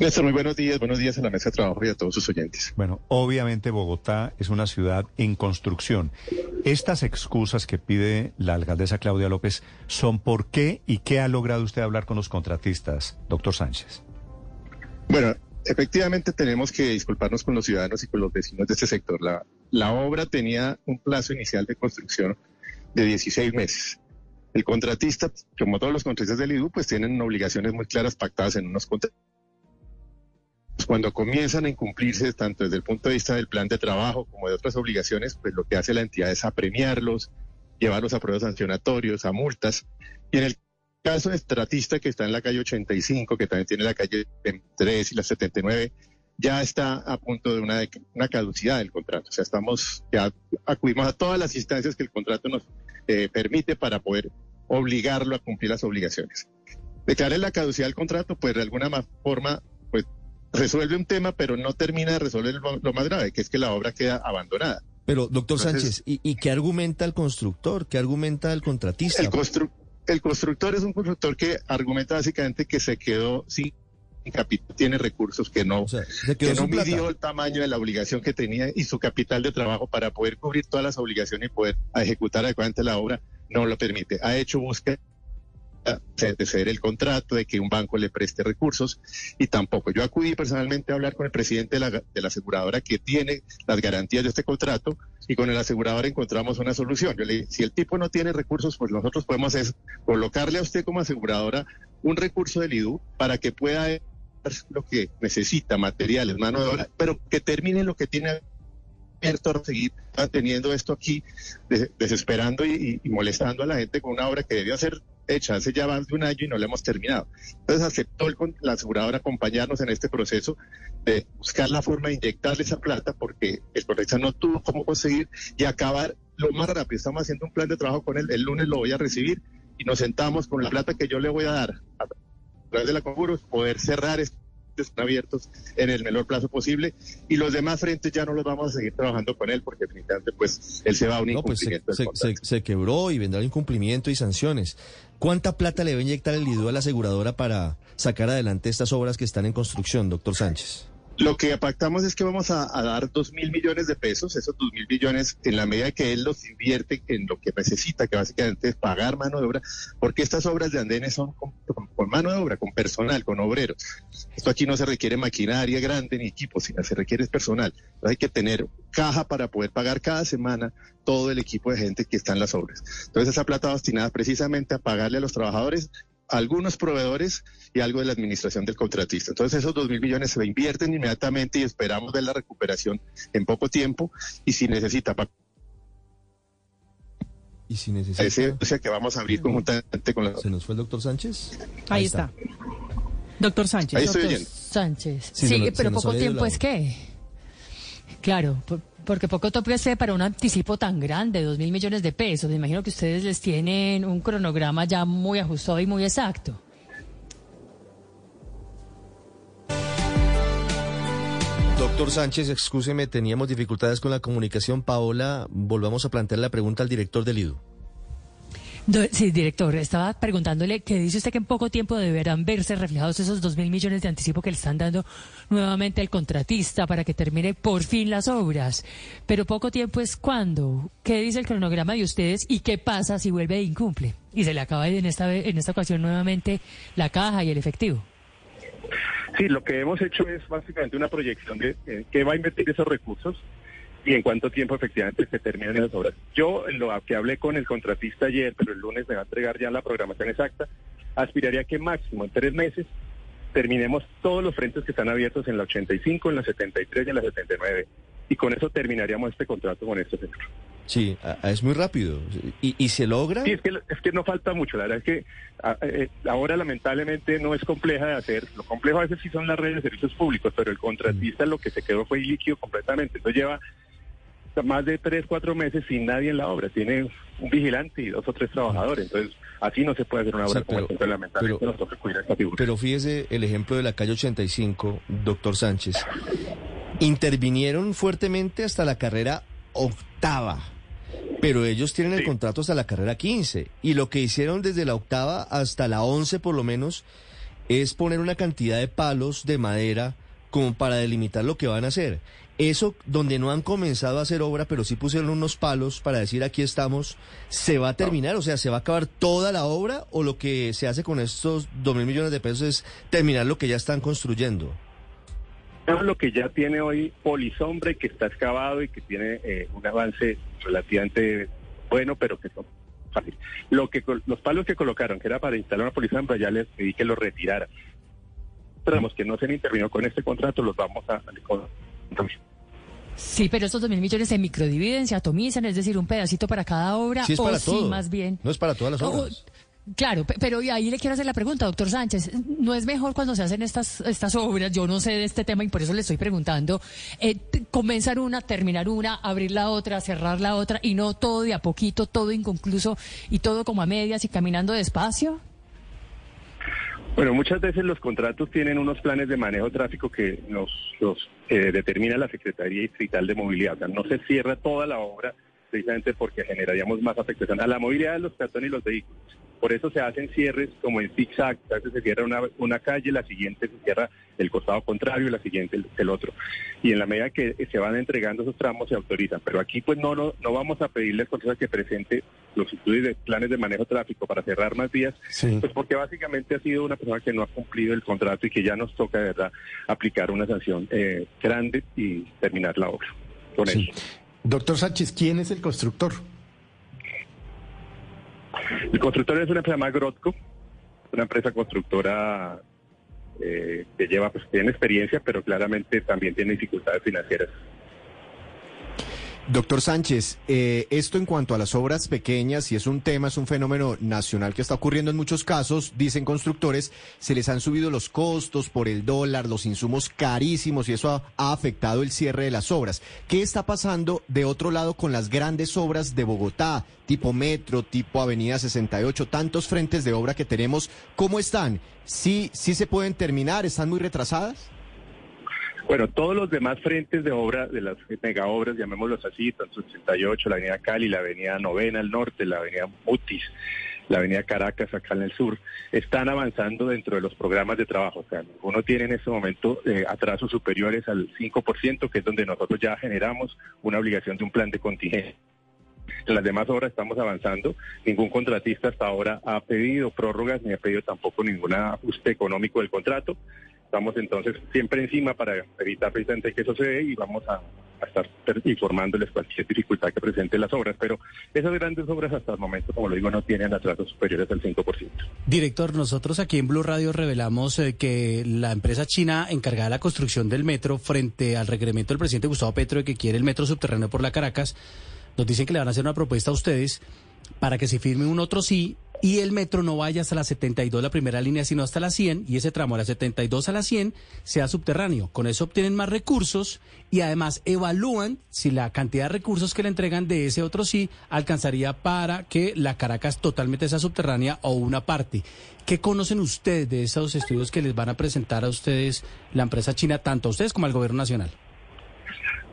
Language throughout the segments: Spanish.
Néstor, muy buenos días, buenos días a la mesa de trabajo y a todos sus oyentes. Bueno, obviamente Bogotá es una ciudad en construcción. Estas excusas que pide la alcaldesa Claudia López son por qué y qué ha logrado usted hablar con los contratistas, doctor Sánchez. Bueno, efectivamente tenemos que disculparnos con los ciudadanos y con los vecinos de este sector. La, la obra tenía un plazo inicial de construcción de 16 meses. El contratista, como todos los contratistas del IDU, pues tienen obligaciones muy claras pactadas en unos contratos. Cuando comienzan a incumplirse, tanto desde el punto de vista del plan de trabajo como de otras obligaciones, pues lo que hace la entidad es apremiarlos, llevarlos a pruebas sancionatorios, a multas. Y en el caso de Estratista, que está en la calle 85, que también tiene la calle 3 y la 79, ya está a punto de una, una caducidad del contrato. O sea, estamos, ya acudimos a todas las instancias que el contrato nos eh, permite para poder obligarlo a cumplir las obligaciones. Declarar la caducidad del contrato, pues de alguna forma, resuelve un tema, pero no termina de resolver lo, más grave, que es que la obra queda abandonada. Pero, doctor Sánchez, ¿y, ¿y, qué argumenta el constructor? ¿Qué argumenta el contratista? El, el constructor es un constructor que argumenta básicamente que se quedó sin capital, tiene recursos que no, que no midió el tamaño de la obligación que tenía y su capital de trabajo para poder cubrir todas las obligaciones y poder ejecutar adecuadamente la obra no lo permite. Ha hecho búsqueda de ceder el contrato, de que un banco le preste recursos y tampoco. Yo acudí personalmente a hablar con el presidente de la, aseguradora que tiene las garantías de este contrato y con el asegurador encontramos una solución. Yo le dije, si el tipo no tiene recursos, pues nosotros podemos es colocarle a usted como aseguradora un recurso del IDU para que pueda lo que necesita, materiales, mano de obra, pero que termine lo que tiene abierto seguir teniendo esto aquí, desesperando y, molestando a la gente con una obra que debió ser hecha hace ya más de un año y no la hemos terminado. Entonces aceptó el, la aseguradora acompañarnos en este proceso de buscar la forma de inyectarle esa plata porque el contratista no tuvo cómo conseguir y acabar lo más rápido. Estamos haciendo un plan de trabajo con él, el lunes lo voy a recibir y nos sentamos con la plata que yo le voy a dar través de la Conjuros, poder cerrar estos abiertos en el menor plazo posible y los demás frentes ya no los vamos a seguir trabajando con él porque definitivamente pues él se va a un pues, incumplimiento. se, quebró y vendrá incumplimiento y sanciones. ¿Cuánta plata le va a inyectar el IDU a la aseguradora para sacar adelante estas obras que están en construcción, doctor Sánchez? Lo que pactamos es que vamos a, dar dos mil millones de pesos, esos dos mil millones, en la medida que él los invierte en lo que necesita, que básicamente es pagar mano de obra, porque estas obras de andenes son con, mano de obra, con personal, con obreros. Esto aquí no se requiere maquinaria grande ni equipo, sino se requiere personal. hay que tener caja para poder pagar cada semana todo el equipo de gente que está en las obras. Entonces esa plata va destinada precisamente a pagarle a los trabajadores algunos proveedores y algo de la administración del contratista. Entonces esos dos mil millones se invierten inmediatamente y esperamos ver la recuperación en poco tiempo y si necesita y si necesita. o sea que vamos a abrir conjuntamente con la. ¿Se nos fue el doctor Sánchez? Ahí, está. Doctor Sánchez. Ahí estoy oyendo. Sánchez. Sí, pero poco tiempo es que. Claro, porque poco tope para un anticipo tan grande, dos mil millones de pesos. Me imagino que ustedes les tienen un cronograma ya muy ajustado y muy exacto. Doctor Sánchez, excúseme, teníamos dificultades con la comunicación. Paola, volvamos a plantear la pregunta al director del IDU. Sí, director, estaba preguntándole que dice usted que en poco tiempo deberán verse reflejados esos dos mil millones de anticipo que le están dando nuevamente al contratista para que termine por fin las obras. Pero poco tiempo es cuándo. ¿Qué dice el cronograma de ustedes y qué pasa si vuelve e incumple? Y se le acaba en esta, en esta ocasión nuevamente la caja y el efectivo. Sí, lo que hemos hecho es básicamente una proyección de eh, qué va a invertir esos recursos y en cuánto tiempo efectivamente se terminan las obras. Yo, lo que hablé con el contratista ayer, pero el lunes me va a entregar ya la programación exacta, aspiraría que máximo en tres meses terminemos todos los frentes que están abiertos en la 85, en la 73 y en la 79. Y con eso terminaríamos este contrato con este sector. Sí, es muy rápido. ¿Y, ¿Y, se logra? Sí, es que, es que no falta mucho. La verdad es que eh, ahora lamentablemente no es compleja de hacer. Lo complejo a veces sí son las redes de servicios públicos, pero el contratista lo que se quedó fue líquido completamente. Entonces lleva más de tres, cuatro meses sin nadie en la obra. Tiene un vigilante y dos o tres trabajadores. Entonces, así no se puede hacer una obra como pero, lamentablemente nos toca cuidar esta figura. Pero fíjese el ejemplo de la calle 85, doctor Sánchez. Intervinieron fuertemente hasta la carrera octava. Pero ellos tienen el contrato hasta la carrera 15. Y lo que hicieron desde la octava hasta la 11 por lo menos es poner una cantidad de palos de madera como para delimitar lo que van a hacer. Eso donde no han comenzado a hacer obra, pero sí pusieron unos palos para decir aquí estamos, ¿se va a terminar? O sea, ¿se va a acabar toda la obra o lo que se hace con estos dos mil millones de pesos es terminar lo que ya están construyendo? Lo que ya tiene hoy Polizombre, que está excavado y que tiene eh, un avance relativamente bueno, pero que son fáciles. Lo que, los palos que colocaron, que era para instalar una Polizombre, ya les pedí que los retiraran. Esperamos que no se intervino con este contrato, los vamos a... Sí, pero estos dos mil millones se microdividen, se atomizan, es decir, un pedacito para cada obra. Sí, es para o más bien. No es para todas las obras. Claro, pero ahí le quiero hacer la pregunta, doctor Sánchez. ¿No es mejor cuando se hacen estas, estas obras? Yo no sé de este tema y por eso le estoy preguntando. Eh, comenzar una, terminar una, abrir la otra, cerrar la otra y no todo de a poquito, todo inconcluso y todo como a medias y caminando despacio. Bueno, muchas veces los contratos tienen unos planes de manejo de tráfico que nos los eh, determina la Secretaría Distrital de Movilidad. O sea, no se cierra toda la obra precisamente porque generaríamos más afectación a la movilidad de los peatones y los vehículos. Por eso se hacen cierres como en zigzag, a veces se cierra una, una calle, la siguiente se cierra el costado contrario y la siguiente el, otro. Y en la medida que se van entregando esos tramos se autorizan. Pero aquí pues no, no, no vamos a pedirle al que presente los estudios de planes de manejo tráfico para cerrar más vías, pues porque básicamente ha sido una persona que no ha cumplido el contrato y que ya nos toca de verdad aplicar una sanción eh, grande y terminar la obra con eso. Doctor Sánchez, ¿quién es el constructor? El constructor es una empresa más Grotco, una empresa constructora eh, que lleva, pues tiene experiencia, pero claramente también tiene dificultades financieras. Doctor Sánchez, eh, esto en cuanto a las obras pequeñas, y es un tema, es un fenómeno nacional que está ocurriendo en muchos casos, dicen constructores, se les han subido los costos por el dólar, los insumos carísimos, y eso ha, afectado el cierre de las obras. ¿Qué está pasando de otro lado con las grandes obras de Bogotá, tipo Metro, tipo Avenida 68, tantos frentes de obra que tenemos? ¿Cómo están? ¿Sí, sí se pueden terminar? ¿Están muy retrasadas? Bueno, todos los demás frentes de obra, de las mega obras, llamémoslos así, tanto 88, la avenida Cali, la avenida Novena al norte, la avenida Mutis, la avenida Caracas acá en el sur, están avanzando dentro de los programas de trabajo. O sea, ninguno tiene en este momento eh, atrasos superiores al 5%, que es donde nosotros ya generamos una obligación de un plan de contingencia. En las demás obras estamos avanzando. Ningún contratista hasta ahora ha pedido prórrogas ni ha pedido tampoco ningún ajuste económico del contrato. Estamos entonces siempre encima para evitar precisamente que eso se dé y vamos a, estar informándoles cualquier dificultad que presente las obras. Pero esas grandes obras hasta el momento, como lo digo, no tienen atrasos superiores al 5%. Director, nosotros aquí en Blue Radio revelamos eh, que la empresa china encargada de la construcción del metro frente al requerimiento del presidente Gustavo Petro de que quiere el metro subterráneo por la Caracas, nos dicen que le van a hacer una propuesta a ustedes para que se firme un otro sí y el metro no vaya hasta la 72, la primera línea, sino hasta la 100, y ese tramo de la 72 a la 100 sea subterráneo. Con eso obtienen más recursos y además evalúan si la cantidad de recursos que le entregan de ese otro sí alcanzaría para que la Caracas totalmente sea subterránea o una parte. ¿Qué conocen ustedes de esos estudios que les van a presentar a ustedes la empresa china, tanto a ustedes como al gobierno nacional?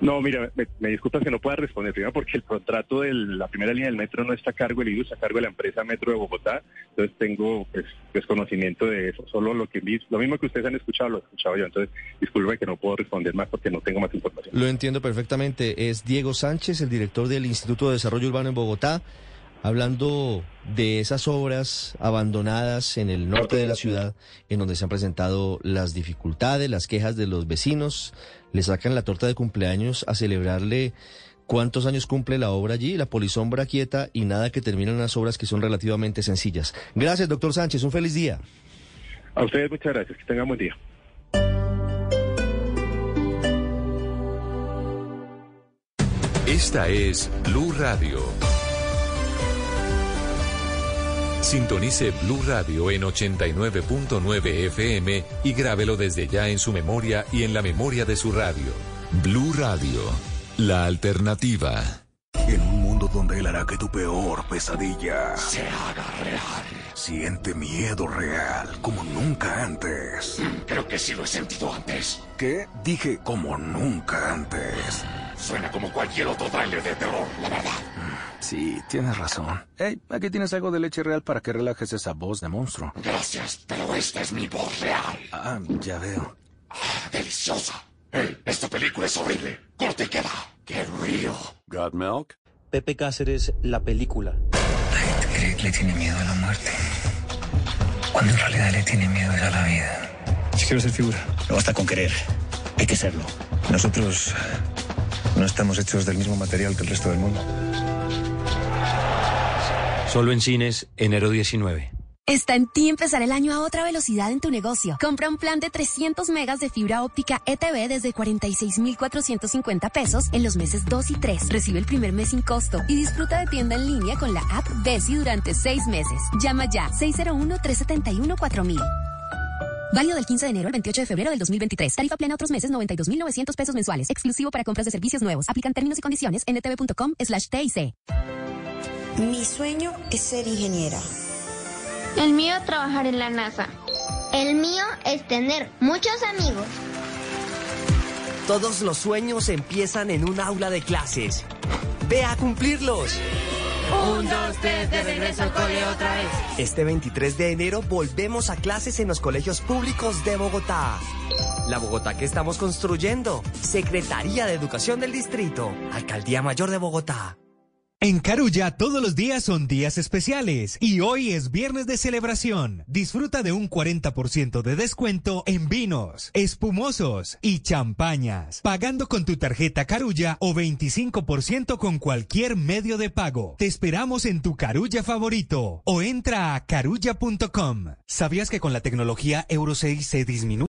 No, mira, me, disculpas que no pueda responder. Primero porque el contrato de la primera línea del metro no está a cargo del IDU, está a cargo de la empresa Metro de Bogotá, entonces tengo pues, desconocimiento de eso, solo lo que lo mismo que ustedes han escuchado lo he escuchado yo, entonces disculpe que no puedo responder más porque no tengo más información. Lo entiendo perfectamente, es Diego Sánchez, el director del Instituto de Desarrollo Urbano en Bogotá, hablando de esas obras abandonadas en el norte de la ciudad, en donde se han presentado las dificultades, las quejas de los vecinos, le sacan la torta de cumpleaños a celebrarle cuántos años cumple la obra allí, la polisombra quieta y nada que terminan las obras que son relativamente sencillas. Gracias, doctor Sánchez, un feliz día. A ustedes muchas gracias, que tengan buen día. Esta es Blue Radio. Sintonice Blue Radio en 89.9 FM y grábelo desde ya en su memoria y en la memoria de su radio. Blue Radio, la alternativa. En un mundo donde él hará que tu peor pesadilla se haga real. Siente miedo real como nunca antes. Creo que sí lo he sentido antes. ¿Qué? Dije como nunca antes. Suena como cualquier otro trailer de terror, la verdad. Sí, tienes razón. Hey, aquí tienes algo de leche real para que relajes esa voz de monstruo. Gracias, pero esta es mi voz real. Ah, ya veo. Ah, deliciosa. Hey, esta película es horrible. Corte y queda. ¡Qué río! ¿Got milk? Pepe Cáceres, la película. La gente cree que le tiene miedo a la muerte. Cuando en realidad le tiene miedo a la vida. Yo quiero ser figura. No basta con querer. Hay que serlo. Nosotros no estamos hechos del mismo material que el resto del mundo. Solo en cines, enero 19. Está en ti empezar el año a otra velocidad en tu negocio. Compra un plan de 300 megas de fibra óptica ETV desde 46,450 pesos en los meses 2 y 3. Recibe el primer mes sin costo y disfruta de tienda en línea con la app Besi durante seis meses. Llama ya 601-371-4000. Válido del 15 de enero al 28 de febrero del 2023. Tarifa plena otros meses 92.900 pesos mensuales. Exclusivo para compras de servicios nuevos. Aplican términos y condiciones en etv.com slash TIC. Mi sueño es ser ingeniera. El mío trabajar en la NASA. El mío es tener muchos amigos. Todos los sueños empiezan en un aula de clases. Ve a cumplirlos. Un, dos, tres, de regreso al cole otra vez. Este 23 de enero volvemos a clases en los colegios públicos de Bogotá. La Bogotá que estamos construyendo. Secretaría de Educación del Distrito. Alcaldía Mayor de Bogotá. En Carulla todos los días son días especiales y hoy es viernes de celebración. Disfruta de un 40% de descuento en vinos, espumosos y champañas, pagando con tu tarjeta Carulla o 25% con cualquier medio de pago. Te esperamos en tu Carulla favorito o entra a carulla.com. ¿Sabías que con la tecnología Euro 6 se disminuye